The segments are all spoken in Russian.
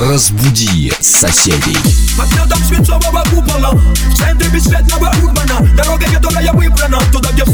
Разбуди соседей. Под свинцового купола В центре бесцветного урбана Дорога, которая выбрана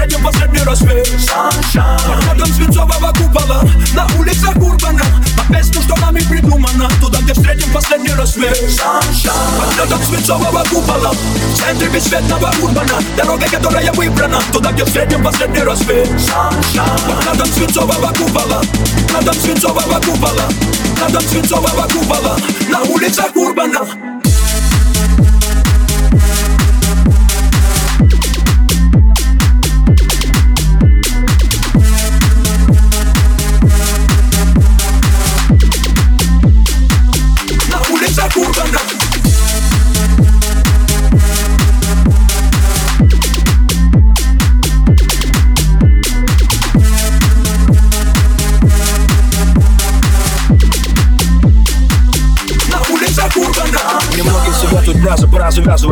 Среднем последний рассвет. Под медом свинцового купола На улицах урбана. По песню, что нами придумано. Туда, где встретим последний рассвет. Под медом свинцового купола. В центре бесцветного урбана. Дорога, которая выбрана. Туда, где в среднем последний рассвет. Под медом свинцового купола. Надом свинцового купола. Надом свинцового купола. На улицах урбана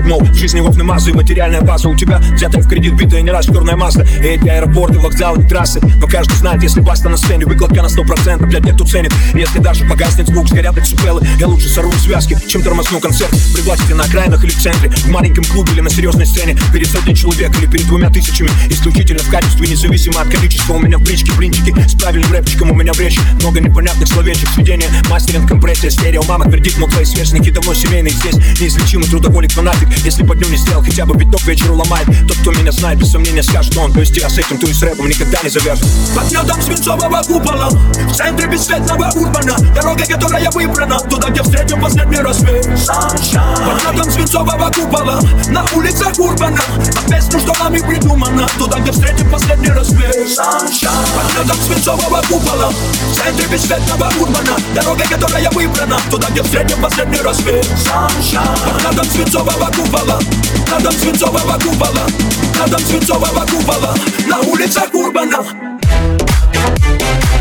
No. Жизни массы и материальная база У тебя взятая в кредит, битая не раз черная масса И эти аэропорты, вокзалы, трассы Но каждый знает, если баста на сцене Выкладка на сто процентов, блядь, кто ценит. Если даже погаснет звук, сгорят эти супелы Я лучше сорву связки, чем тормозну концерт. Пригласите на окраинах или в центре В маленьком клубе или на серьезной сцене. Перед сотней человек или перед двумя тысячами Исключительно в качестве, независимо от количества. У меня в бричке блинчики С правильным рэпчиком у меня в речи Много непонятных словечек, сведения Мастеринг, компрессия, стерео. Мама твердит, мол, твои сверстники давно семейные Здесь неизлечимый трудоголик фанатик Если по дню не сделал хотя бы биток вечеру ломает. Тот, кто меня знает, без сомнения скажет он То есть я с этим, то и с рэпом никогда не завяжу Под медом свинцового купола В центре бесцветного урбана. Дорога, которая выбрана Туда, где встретим последний рассвет. Под медом свинцового купола На улицах урбана. По песню, что нами придумано Туда, где встретим последний рассвет. Под медом свинцового купола В центре бесцветного урбана. Дорога, которая выбрана Туда, где встретим последний рассвет. Под медом свинцового купола Надом свинцового купола Надом свинцового купола На улицах урбана Y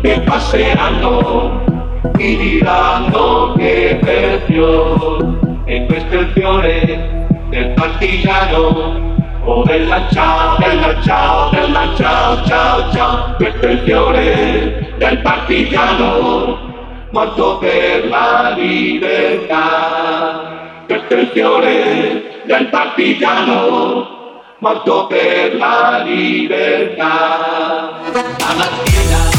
siempre paseando y mirando que perdió. En cuestiones del partillano o del lanchao, del lanchao, del lanchao, chao, chao, cuestiones del partillano, cuanto ver la libertad, cuestiones del partillano muerto per la libertà. La mattina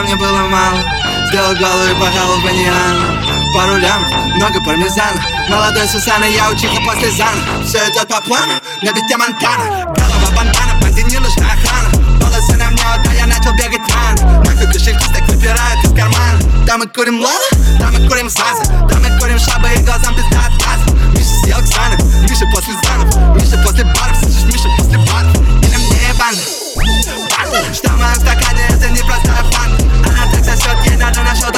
когда мне было мало. Сделал голову и пожал в баньян По рулям много пармезана Молодой Сусана, я учиха после зана Все идет по плану, но ведь Монтана. Голова бандана, пози не нужна охрана. Волосы на мне, да я начал бегать рано Нахуй кошельки так выпирают из кармана. Там мы курим лава, там мы курим саза. Там мы курим шабы и глазам без отказа Миша съел Оксана, Миша после занов, Миша после баров, слышишь, Миша после баров. Или мне банда Банда, что в моем стакане, это не просто shot in and a shot.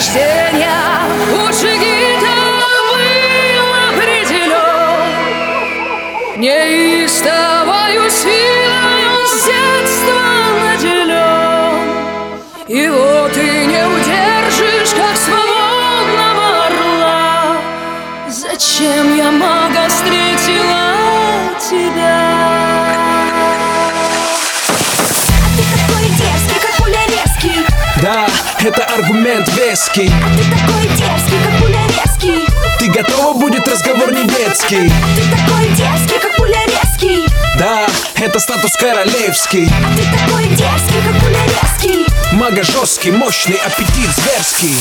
cheia. Это аргумент веский. Ты такой дерзкий, как пуля резкий. Ты готова будет разговор не детский Ты такой дерзкий, как пуля резкий. Да, это статус королевский. Ты такой дерзкий, как пуля резкий. Мага жесткий, мощный, аппетит зверский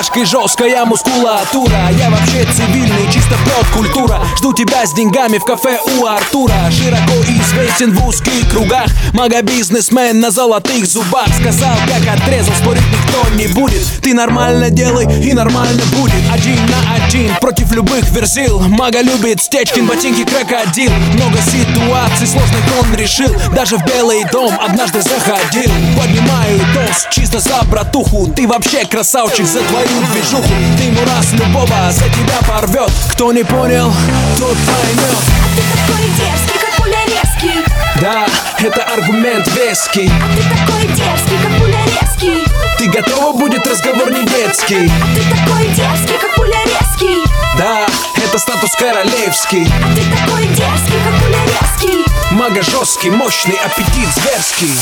рубашкой жесткая мускулатура. Я вообще цивильный, чисто проф-культура Жду тебя с деньгами в кафе у Артура. Широко известен в узких кругах. Мага-бизнесмен на золотых зубах. Сказал, как отрезал, спорить никто не будет. Ты нормально делай и нормально будет. Один на один против любых верзил. Мага любит стечкин, ботинки крокодил. Много ситуаций сложных он решил. Даже в Белый дом однажды заходил. Поднимаю тост чисто за братуху. Ты вообще красавчик за твою движуху Ты ему раз любого за тебя порвет. Кто не понял, тот поймет. Ты такой дерзкий, как пуля резкий Да, это аргумент веский. Ты такой дерзкий, как пуля резкий Ты готова будет разговор не детский? Ты такой дерзкий, как пуля резкий Да, это статус королевский. Ты такой дерзкий, как пуля резкий Мага жесткий, мощный, аппетит зверский.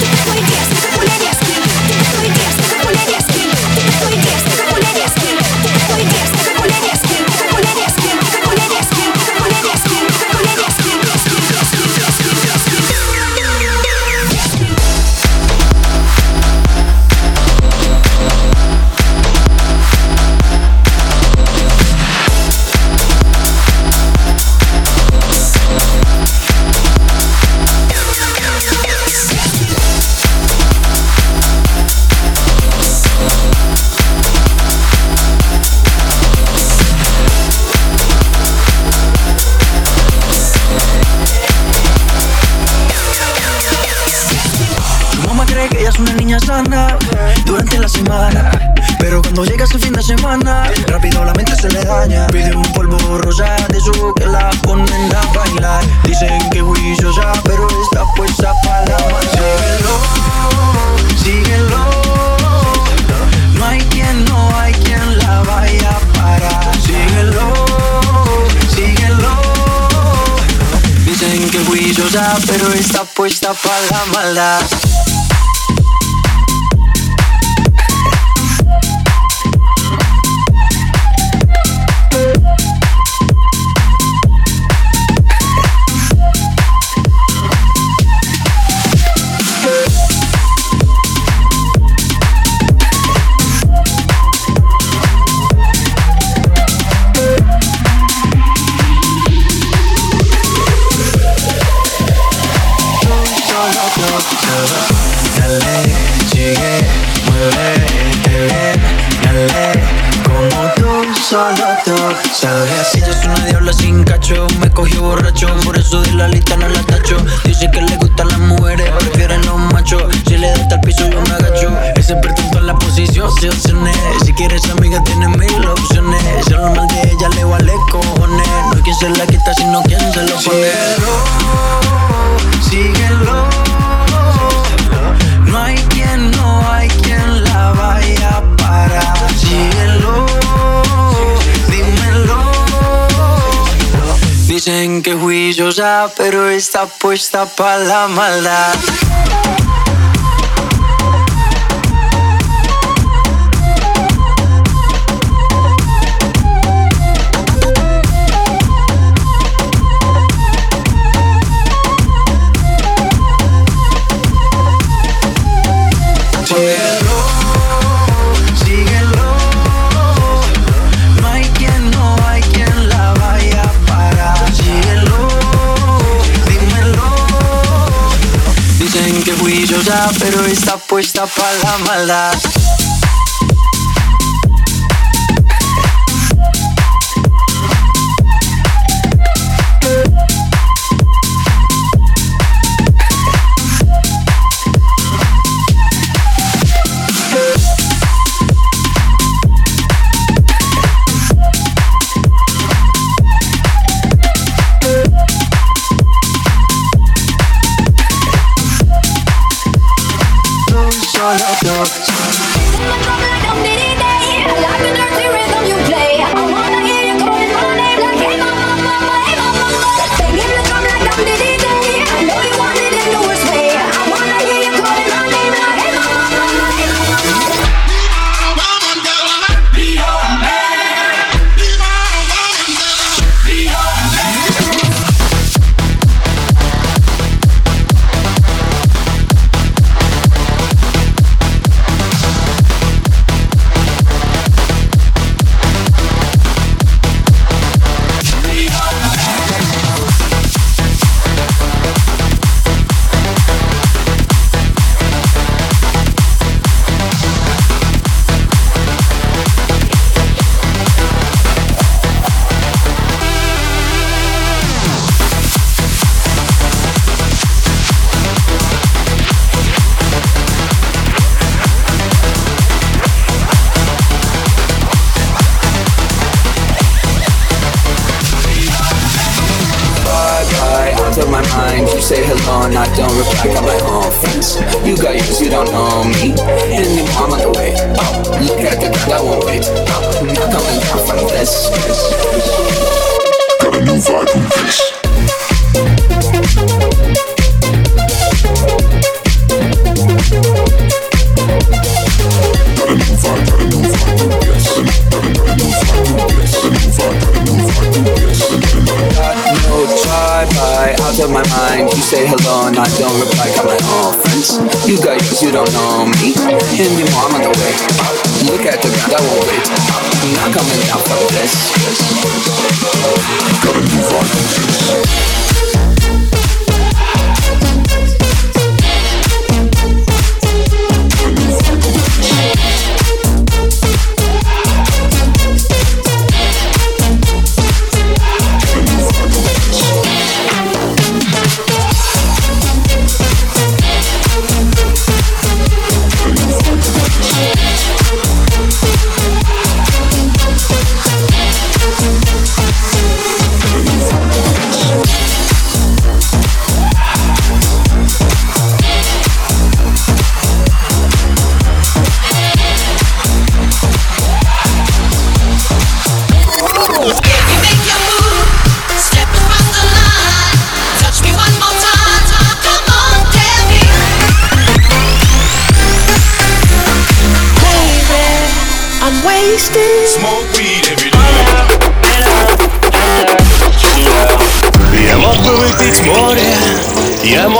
Ты такой дерзкий, как пуля резкий Ты такой дерзкий, как juiciosa, pero está puesta para la maldad. Eso de la lista no la tacho. Dice que le gustan las mujeres, prefieren los machos. Si le das al piso yo me agacho. Ese pretento en la posición, se opciones. Si quieres amiga tienes mil opciones. Si lo mal de ella le vale cojones. No hay quien se la quita, sino quien se lo pone. Síguelo, síguelo. Dicen que juiciosa, pero está puesta para la maldad. brillo ya, pero está puesta para la maldad.